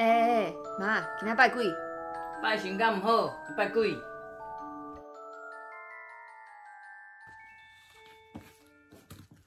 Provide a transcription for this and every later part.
哎妈，今天拜鬼？拜神敢唔好，拜鬼。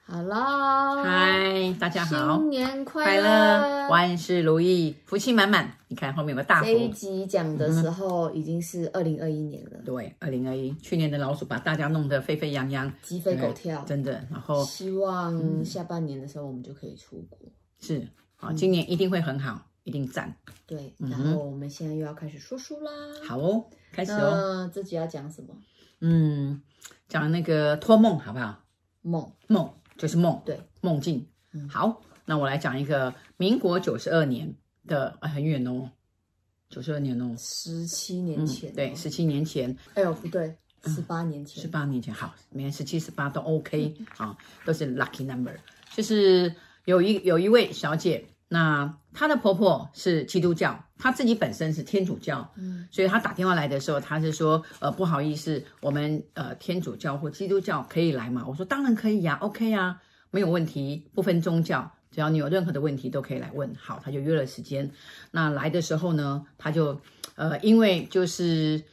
好啦，嗨，大家好，新年快乐，万事如意，福气满满。你看后面有个大福。这一集讲的时候已经是二零二一年了。嗯、对，二零二一，去年的老鼠把大家弄得沸沸扬扬，鸡飞狗跳，真的。然后希望下半年的时候我们就可以出国。是，好，今年一定会很好，一定赞。对，然后我们现在又要开始说书啦。好哦，开始哦。这集要讲什么？嗯，讲那个托梦好不好？梦梦。就是梦，对，梦境。嗯，好，那我来讲一个民国九十二年的，啊很远哦，九十二年哦，十七年前，哦嗯，对，十七年前。哎呦，不对，十八年前，十八年前，好，每年十七、十八都 OK 啊，都是 lucky number。就是有一有一位小姐，那她的婆婆是基督教，她自己本身是天主教，嗯，所以她打电话来的时候，她是说，呃，不好意思，我们呃天主教或基督教可以来吗？我说当然可以呀，OK 呀，没有问题，不分宗教，只要你有任何的问题都可以来问。好，她就约了时间。那来的时候呢，她就呃，因为就是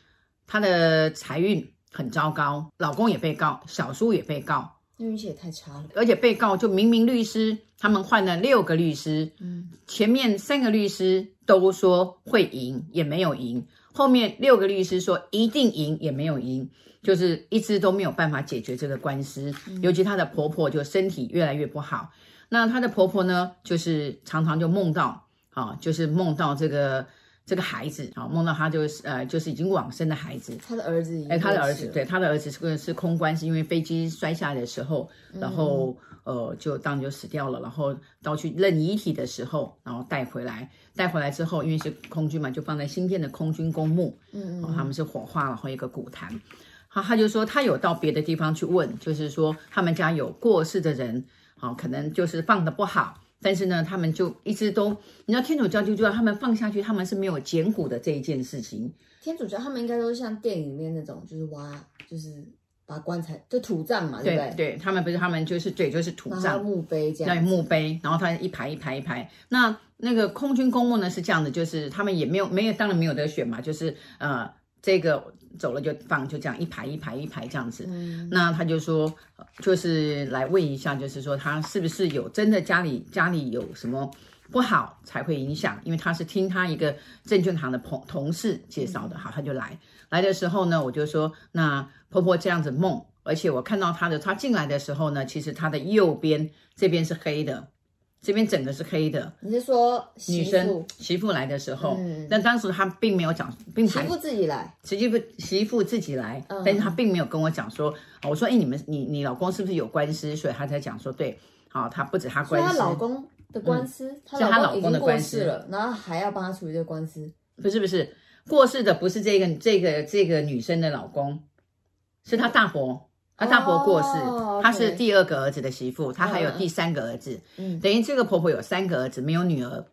她的财运很糟糕，老公也被告，小叔也被告。运气也太差了，而且被告就明明律师，他们换了六个律师，嗯，前面三个律师都说会赢，也没有赢，后面六个律师说一定赢，也没有赢，就是一直都没有办法解决这个官司。嗯、尤其她的婆婆就身体越来越不好，那她的婆婆呢，就是常常就梦到，啊，就是梦到这个。这个孩子啊，梦到他就是呃，就是已经往生的孩子。他的儿子，哎，他的儿子，对，他的儿子是个是空关，是因为飞机摔下来的时候，然后、嗯、呃，就当然就死掉了。然后到去认遗体的时候，然后带回来，带回来之后，因为是空军嘛，就放在新店的空军公墓。嗯嗯，他们是火化，然后一个古坛。好，他就说他有到别的地方去问，就是说他们家有过世的人，好，可能就是放的不好。但是呢，他们就一直都，你知道天主教就知道他们放下去，他们是没有捡骨的这一件事情。天主教他们应该都是像电影里面那种，就是挖，就是把棺材就土葬嘛，对不对？对，他们不是，他们就是对，就是土葬墓碑这样。对，墓碑，然后他一排一排一排。那那个空军公墓呢是这样的，就是他们也没有没有，当然没有得选嘛，就是呃。这个走了就放，就这样一排一排一排这样子。嗯，那他就说，就是来问一下，就是说他是不是有真的家里家里有什么不好才会影响？因为他是听他一个证券行的朋同事介绍的，好，他就来来的时候呢，我就说，那婆婆这样子梦，而且我看到她的，她进来的时候呢，其实她的右边这边是黑的。这边整个是黑的。你是说女生媳妇来的时候？嗯，但当时她并没有讲，并媳妇自己来，媳妇媳妇自己来，嗯，但是她并没有跟我讲说，我说，哎，你们你你老公是不是有官司？所以她才讲说，对，好，她不止她官司，她老公的官司，是她老公的官司了，然后还要帮她处理这个官司？不是不是，过世的不是这个这个这个女生的老公，是她大伯。她大伯过世，她、oh, okay. 是第二个儿子的媳妇，她还有第三个儿子，嗯，等于这个婆婆有三个儿子，没有女儿，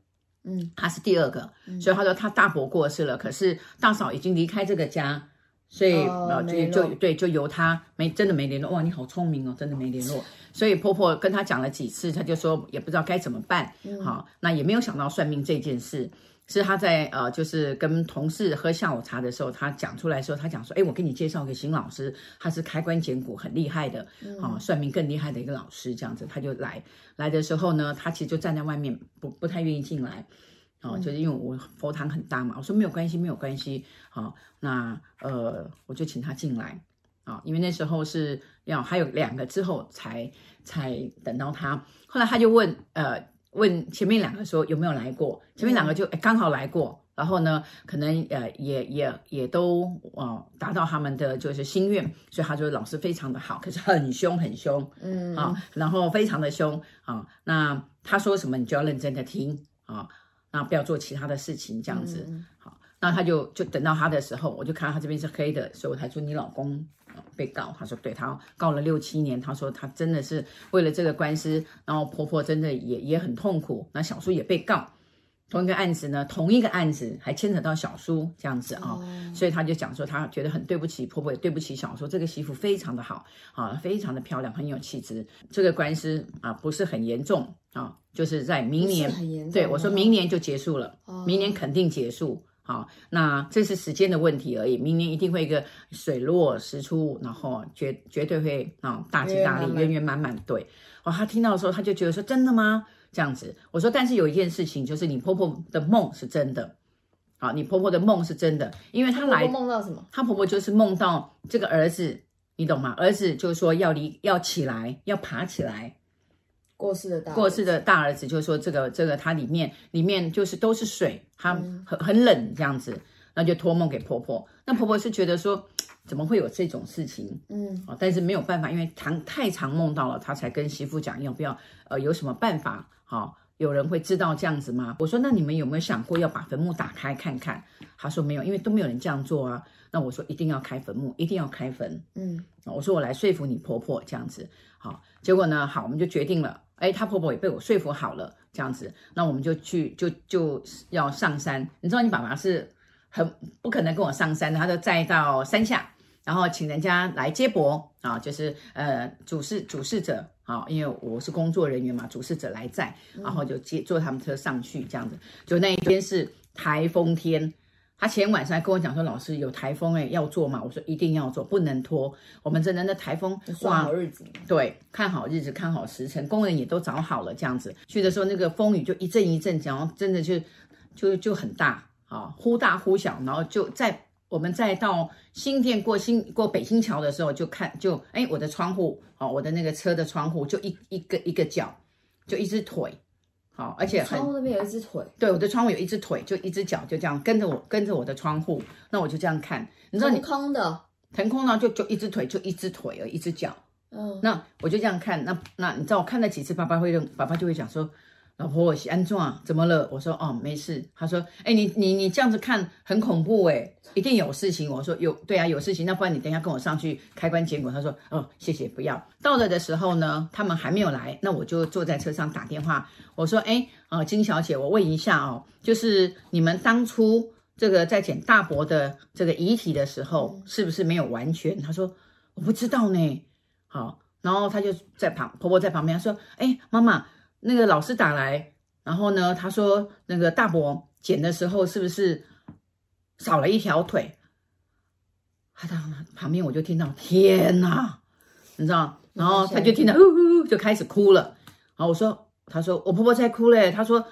嗯，她是第二个，嗯、所以她说她大伯过世了，可是大嫂已经离开这个家，所以呃、oh, 就就对，就由她没真的没联络，哇，你好聪明哦，真的没联络，所以婆婆跟她讲了几次，她就说也不知道该怎么办，嗯、好，那也没有想到算命这件事。是他在呃，就是跟同事喝下午茶的时候，他讲出来说，他讲说，哎，我给你介绍一个新老师，他是开棺捡骨很厉害的，啊、哦，算命更厉害的一个老师，这样子，他就来来的时候呢，他其实就站在外面，不不太愿意进来，哦，就是因为我佛堂很大嘛，我说没有关系，没有关系，好、哦，那呃，我就请他进来，啊、哦，因为那时候是要还有两个之后才才等到他，后来他就问，呃。问前面两个说有没有来过，前面两个就诶刚好来过，然后呢，可能呃也也也都呃达到他们的就是心愿，所以他说老师非常的好，可是很凶很凶，嗯。啊，然后非常的凶啊，那他说什么你就要认真的听啊，那不要做其他的事情这样子，嗯、好，那他就就等到他的时候，我就看到他这边是黑的，所以我才说你老公。被告，他说对他告了六七年，他说他真的是为了这个官司，然后婆婆真的也也很痛苦，那小叔也被告，同一个案子呢，同一个案子还牵扯到小叔这样子啊，哦，所以他就讲说，他觉得很对不起婆婆，也对不起小叔。这个媳妇非常的好啊，非常的漂亮，很有气质。这个官司啊不是很严重啊，就是在明年，对我说明年就结束了，明年肯定结束。好，那这是时间的问题而已，明年一定会一个水落石出，然后绝绝对会啊大吉大利，圆圆满满。对，哦，他听到的时候，他就觉得说真的吗？这样子，我说，但是有一件事情，就是你婆婆的梦是真的，好，你婆婆的梦是真的，因为她来梦到什么？她婆婆就是梦到这个儿子，你懂吗？儿子就是说要离要起来，要爬起来。过世的大过世的大儿子就说这个这个他里面里面就是都是水，他很很冷这样子，那就托梦给婆婆。那婆婆是觉得说怎么会有这种事情？嗯，但是没有办法，因为常太常梦到了，她才跟媳妇讲要不要呃有什么办法？好，有人会知道这样子吗？我说那你们有没有想过要把坟墓打开看看？他说没有，因为都没有人这样做啊。那我说一定要开坟墓，一定要开坟。嗯，我说我来说服你婆婆这样子。好，结果呢，好，我们就决定了。哎，她婆婆也被我说服好了，这样子，那我们就去，就就要上山。你知道，你爸爸是很不可能跟我上山的，他就载到山下，然后请人家来接驳啊，就是呃主事主事者啊，因为我是工作人员嘛，主事者来载，然后就接坐他们车上去，这样子。就那一天是台风天。他前晚上还跟我讲说：“老师有台风哎，要做吗？”我说：“一定要做，不能拖。我们真的那台风算好日子，对，看好日子，看好时辰，工人也都找好了，这样子去的时候，那个风雨就一阵一阵，然后真的就就就很大啊，忽大忽小，然后就在我们再到新店过新过北新桥的时候，就看就哎，我的窗户啊，我的那个车的窗户就一一个一个角，就一只腿。”好，而且窗户那边有一只腿，对，我的窗户有一只腿，就一只脚，就这样跟着我，跟着我的窗户，那我就这样看，你知道你腾空的，腾空呢，就就一只腿，就一只腿而一只脚，嗯，那我就这样看，那那你知道我看了几次，爸爸会认，爸爸就会讲说。老婆，我是安怎？怎么了？我说哦，没事。他说，哎，你你你这样子看很恐怖哎，一定有事情。我说有，对啊，有事情。那不然你等一下跟我上去开棺捡骨。他说哦，谢谢，不要。到了的时候呢，他们还没有来，那我就坐在车上打电话。我说，哎，啊，金小姐，我问一下哦，就是你们当初这个在捡大伯的这个遗体的时候，是不是没有完全？他说我不知道呢。好，然后他就在旁，婆婆在旁边说，哎，妈妈。那个老师打来，然后呢，他说那个大伯剪的时候是不是少了一条腿？他当旁边我就听到天哪，你知道？然后他就听到呜呜呜就开始哭了。然后我说，他说我婆婆在哭嘞。他说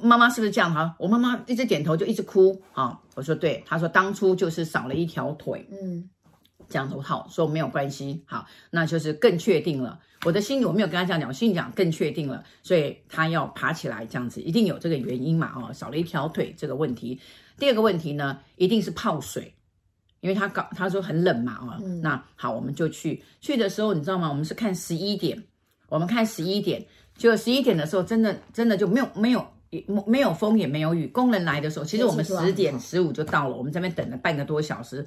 妈妈是不是这样？哈，我妈妈一直点头就一直哭。啊，我说对。他说当初就是少了一条腿。嗯。这样子好，说没有关系，好，那就是更确定了。我的心里我没有跟他讲讲，我心里讲更确定了，所以他要爬起来，这样子一定有这个原因嘛？哦，少了一条腿这个问题。第二个问题呢，一定是泡水，因为他搞他说很冷嘛，哦，嗯、那好，我们就去去的时候，你知道吗？我们是看十一点，我们看十一点，就十一点的时候，真的真的就没有没有没有风也没有雨。工人来的时候，其实我们十点十五就到了，我们在那边等了半个多小时。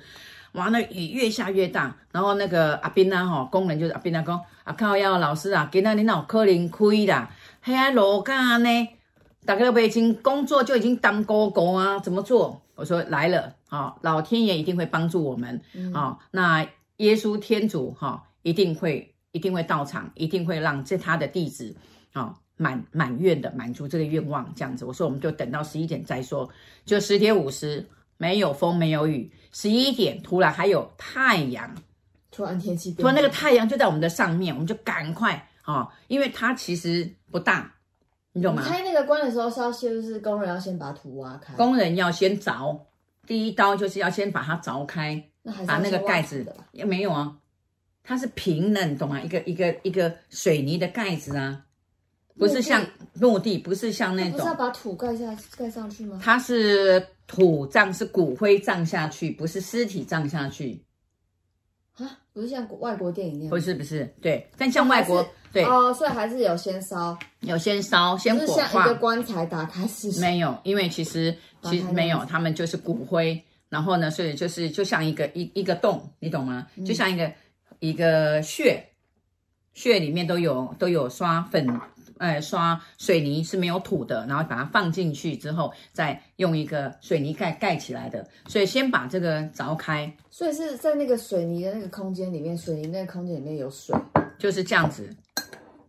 哇，那雨越下越大，然后那个阿斌啊，哈，工人就是阿斌啊，讲啊靠要老师啊，今天你哪有可能开啦？嘿啊，罗干呢？大家都已经工作就已经当哥哥啊，怎么做？我说来了，啊，老天爷一定会帮助我们，啊，那耶稣天主哈，一定会一定会到场，一定会让这他的弟子啊满满愿的满足这个愿望，这样子。我说我们就等到十一点再说，就十点五十。没有风，没有雨。十一点突然还有太阳，突然天气，突然那个太阳就在我们的上面，我们就赶快啊、哦，因为它其实不大，你懂吗？开那个关的时候是要先，就是工人要先把土挖开，工人要先凿，第一刀就是要先把它凿开，那还是把那个盖子也没有啊，它是平的，你懂吗？一个一个一个水泥的盖子啊，不是像落地，不是像那种，不是要把土盖下盖上去吗？它是。土葬是骨灰葬下去，不是尸体葬下去啊？不是像外国电影那样？不是不是，对，但像外国对哦，所以还是有先烧，有先烧，先火化。像一个棺材打开是？没有，因为其实其实没有，他们就是骨灰，然后呢，所以就是就像一个一一个洞，你懂吗？就像一个、嗯、一个穴，穴里面都有都有刷粉呃刷水泥是没有土的，然后把它放进去之后，再用一个水泥盖盖起来的。所以先把这个凿开，所以是在那个水泥的那个空间里面，水泥那个空间里面有水，就是这样子，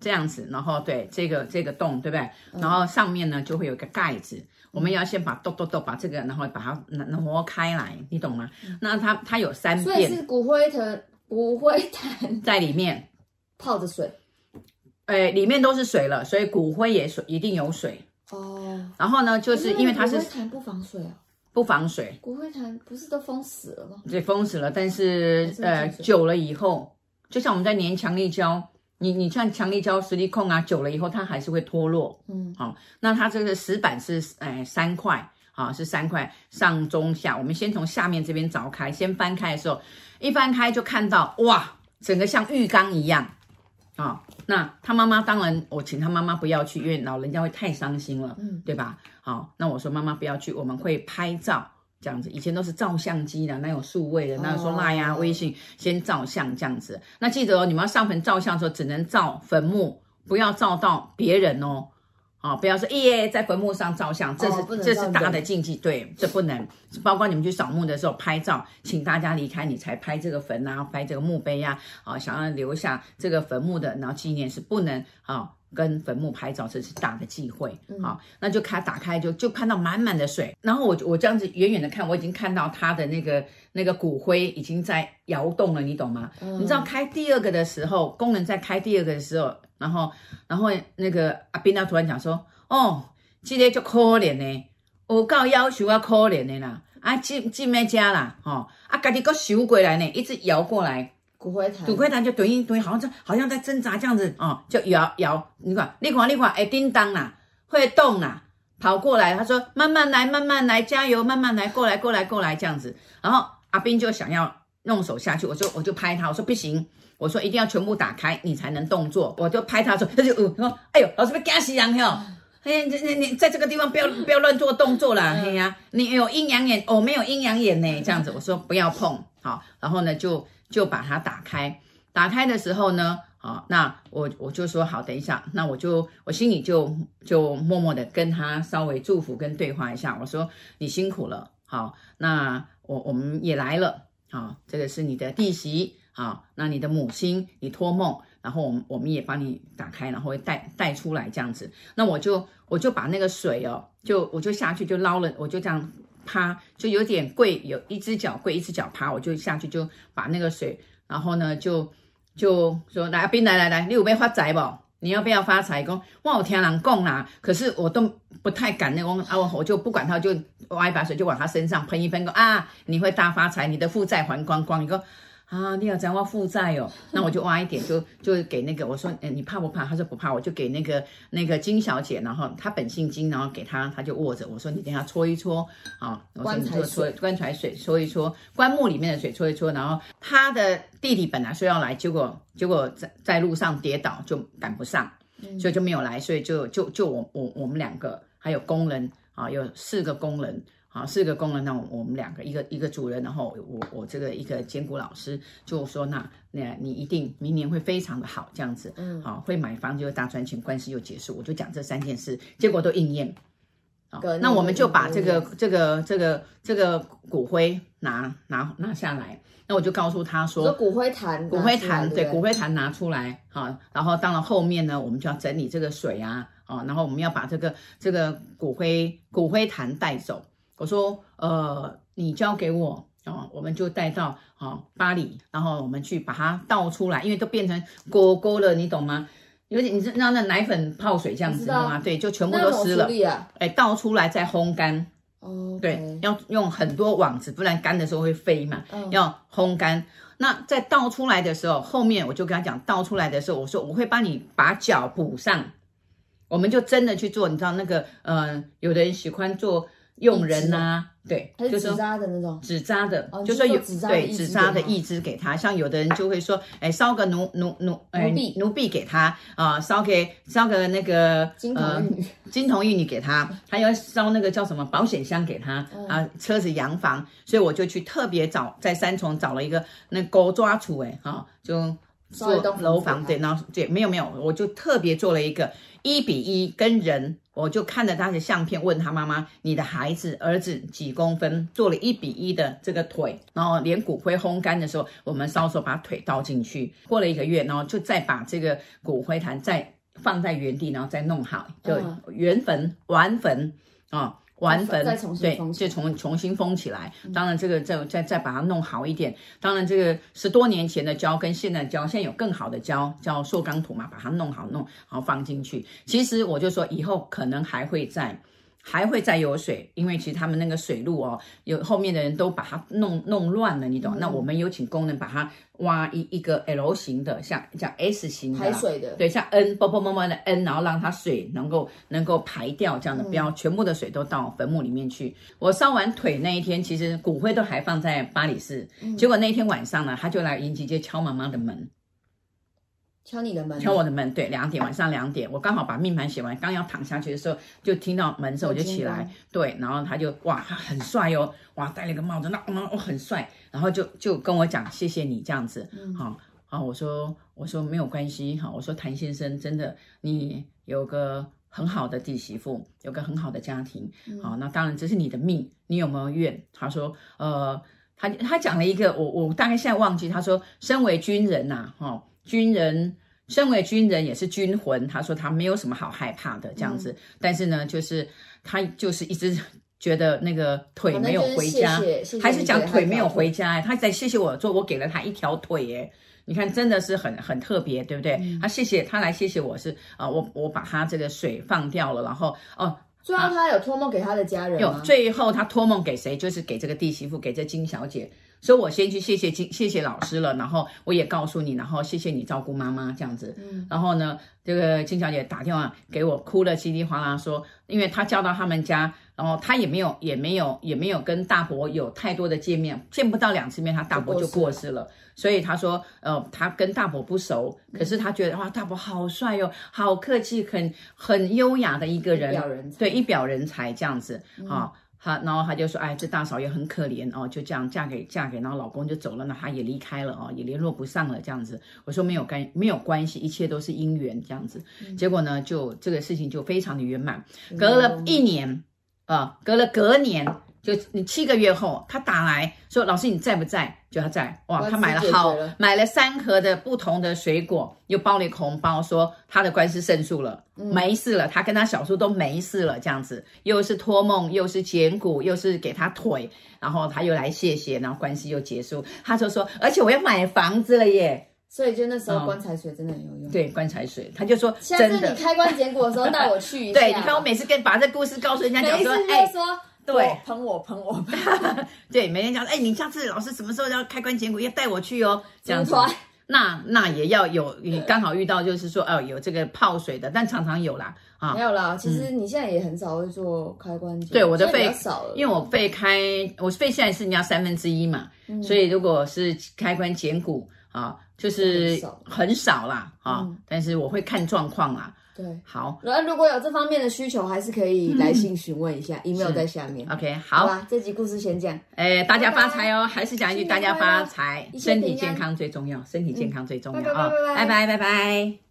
这样子，然后对这个这个洞，对不对？然后上面呢就会有一个盖子。我们要先把咚咚咚把这个，然后把它挪开来，你懂吗？那它它有三遍，所以是骨灰坛，骨灰坛在里面泡着水，哎，里面都是水了，所以骨灰也水一定有水哦。然后呢，就是因为它是骨灰坛不防水啊，不防水。骨灰坛不是都封死了吗？对，封死了，但是呃久了以后，就像我们在粘强力胶。你你像强力胶、实力控啊，久了以后它还是会脱落。嗯，好、哦，那它这个石板是诶三块，啊、哦、是三块上中下。我们先从下面这边凿开，先翻开的时候，一翻开就看到哇，整个像浴缸一样啊、哦。那他妈妈当然，我请他妈妈不要去，因为老人家会太伤心了，嗯，对吧？好、哦，那我说妈妈不要去，我们会拍照。这样子，以前都是照相机的，那有数位的？那说赖呀、微信先照相这样子。那记得哦，你们要上坟照相的时候，只能照坟墓，不要照到别人哦。啊、哦，不要说耶，在坟墓上照相，这是、哦、这是大的禁忌，对，这不能。包括你们去扫墓的时候拍照，请大家离开你才拍这个坟啊，拍这个墓碑呀、啊。啊、哦，想要留下这个坟墓的，然后纪念是不能啊。哦跟坟墓拍照，这是大的忌讳。好、嗯，那就开打开就就看到满满的水，然后我我这样子远远的看，我已经看到他的那个那个骨灰已经在摇动了，你懂吗？嗯、你知道开第二个的时候，工人在开第二个的时候，然后然后那个阿斌他突然讲说：“哦，这个就可怜呢，我告要求要可怜的啦，啊进进咩家啦，哦啊，家己个收过来呢，一直摇过来。”骨灰坛，骨灰坛就蹲一蹲好像在好像在挣扎这样子哦，就摇摇，你看，你看，你看，哎，叮当啦，会动啦，跑过来，他说慢慢来，慢慢来，加油，慢慢来，过来，过来，过来，这样子。然后阿斌就想要弄手下去，我就我就拍他，我说不行，我说一定要全部打开，你才能动作。我就拍他说，他就呃说，哎呦，老师被吓死人哟！哎呀，你你你在这个地方不要不要乱做动作啦，哎呀，你有阴阳眼，哦，没有阴阳眼呢，这样子，我说不要碰，好，然后呢就。就把它打开，打开的时候呢，啊，那我我就说好，等一下，那我就我心里就就默默的跟他稍微祝福跟对话一下，我说你辛苦了，好，那我我们也来了，好，这个是你的弟媳，好，那你的母亲，你托梦，然后我们我们也帮你打开，然后带带出来这样子，那我就我就把那个水哦，就我就下去就捞了，我就这样。趴就有点跪，有一只脚跪，一只脚趴，我就下去就把那个水，然后呢就就说来阿斌来来来，你有没有发财不？你要不要发财？讲哇，我听人讲啦，可是我都不太敢那种啊，我就不管他，就挖一把水就往他身上喷一喷，说啊，你会大发财，你的负债还光光，你说。啊，你要讲我负债哦，那我就挖一点，就就给那个我说，哎，你怕不怕？他说不怕，我就给那个那个金小姐，然后她本姓金，然后给她，她就握着。我说你等下搓一搓，啊，我说你就搓棺材水搓一搓，棺木里面的水搓一搓。然后他的弟弟本来说要来，结果结果在在路上跌倒，就赶不上，所以就没有来，所以就就就我我我们两个还有工人啊，有四个工人。好，四个工人，那我们两个，一个一个主人，然后我我这个一个捡骨老师就说，那那你一定明年会非常的好，这样子，嗯，好，会买房就大赚钱，官司又结束，我就讲这三件事，结果都应验。好，那我们就把这个这个这个这个骨灰拿拿拿下来，那我就告诉他说，骨灰坛，骨灰坛，对，骨灰坛拿出来，好，然后到了后面呢，我们就要整理这个水啊，啊，然后我们要把这个这个骨灰骨灰坛带走。我说，呃，你交给我哦，我们就带到哦巴黎，然后我们去把它倒出来，因为都变成沟沟了，你懂吗？有点你知道那奶粉泡水这样子的吗？对，就全部都湿了。啊、哎，倒出来再烘干。哦，Okay. 对，要用很多网子，不然干的时候会飞嘛。嗯、要烘干。那在倒出来的时候，后面我就跟他讲，倒出来的时候，我说我会帮你把脚补上。我们就真的去做，你知道那个，嗯、呃，有的人喜欢做。用人呐、啊，对，就是纸扎的那种，纸扎的，就说有对纸扎的义肢给他，像有的人就会说，哎，烧个奴奴奴，哎，奴婢。给他啊，烧给烧个那个金童玉女，金童玉女给他，还要烧那个叫什么保险箱给他啊，车子洋房，所以我就去特别找在三重找了一个那狗抓处，哎，哈，就做楼房，对，然后对，没有没有，我就特别做了一个一比一跟人，我就看着他的相片，问他妈妈，你的孩子儿子几公分？做了一比一的这个腿，然后连骨灰烘干的时候，我们稍手把腿倒进去，过了一个月，然后就再把这个骨灰坛再放在原地，然后再弄好，就原坟完坟啊。完坟，对，就重重新封起来。当然，这个再再再把它弄好一点。当然，这个十多年前的胶跟现在的胶，现在有更好的胶，叫塑钢土嘛，把它弄好弄，然后放进去。其实我就说，以后可能还会再。还会再有水，因为其实他们那个水路哦，有后面的人都把它弄弄乱了，你懂？嗯、那我们有请工人把它挖一一个 L 型的，像像 S 型的排水的，对，像 N 啵啵啵啵的 N，然后让它水能够能够排掉这样的，不要全部的水都到坟墓里面去。我烧完腿那一天，其实骨灰都还放在巴黎市，嗯、结果那一天晚上呢，他就来迎吉街敲妈妈的门。敲你的门，敲我的门，对，两点，晚上两点，我刚好把命盘写完，刚要躺下去的时候，就听到门声，我就起来，对，然后他就哇，他很帅哟，哇，戴了个帽子，那那我很帅，然后就就跟我讲谢谢你这样子，好，好，我说我说没有关系，好，我说谭先生真的你有个很好的弟媳妇，有个很好的家庭，好，那当然这是你的命，你有没有怨？他说呃，他他讲了一个，我我大概现在忘记，他说身为军人呐，哈。军人，身为军人也是军魂。他说他没有什么好害怕的这样子，嗯、但是呢，就是他就是一直觉得那个腿没有回家，谢谢谢谢还是讲腿没有回家。他在谢谢我做我给了他一条腿，耶，你看真的是很很特别，对不对？嗯、他谢谢他来谢谢我是啊，我我把他这个水放掉了，然后哦，最后他有托梦给他的家人吗？有，最后他托梦给谁？就是给这个弟媳妇，给这金小姐。所以我先去谢谢金，谢谢老师了，然后我也告诉你，然后谢谢你照顾妈妈这样子。嗯，然后呢，这个金小姐打电话给我，哭了稀里哗啦说，因为她叫到他们家，然后她也没有，也没有，也没有跟大伯有太多的见面，见不到两次面，她大伯就过世了。所以她说，呃，她跟大伯不熟，可是她觉得哇，大伯好帅哟，好客气，很很优雅的一个人，一表人才，对，一表人才这样子啊。嗯他，然后他就说，哎，这大嫂也很可怜哦，就这样嫁给嫁给，然后老公就走了，那她也离开了哦，也联络不上了，这样子。我说没有关没有关系，一切都是姻缘这样子。结果呢，就这个事情就非常的圆满。隔了一年，啊，隔了隔年。就你七个月后，他打来说：“老师，你在不在？”就他在哇，他买了好买了三盒的不同的水果，又包了一个红包，说他的官司胜诉了，嗯、没事了，他跟他小叔都没事了，这样子又是托梦，又是捡骨，又是给他腿，然后他又来谢谢，然后关系又结束。他就说：“而且我要买房子了耶！”所以就那时候棺材水真的很有用。嗯、对，棺材水，他就说：“下次你开棺捡骨的时候带我去一下。”对，你看我每次跟把这故事告诉人家 讲说：“哎。”对，喷我喷我，对，每天讲，哎，你下次老师什么时候要开棺捡骨，要带我去哦，这样子。那那也要有，你刚好遇到就是说，哦，有这个泡水的，但常常有啦，啊，没有啦。其实你现在也很少会做开棺捡骨，对，我的肺少了，因为我肺开，我肺现在是人家三分之一嘛，所以如果是开棺捡骨啊，就是很少。啦，啊，但是我会看状况啦。对，好。那如果有这方面的需求，还是可以来信询问一下、嗯、，email 在下面。OK，好，好吧，这集故事先讲。哎，大家发财哦！还是讲一句，大家发财，身体健康最重要，身体健康最重要啊！拜拜，拜拜。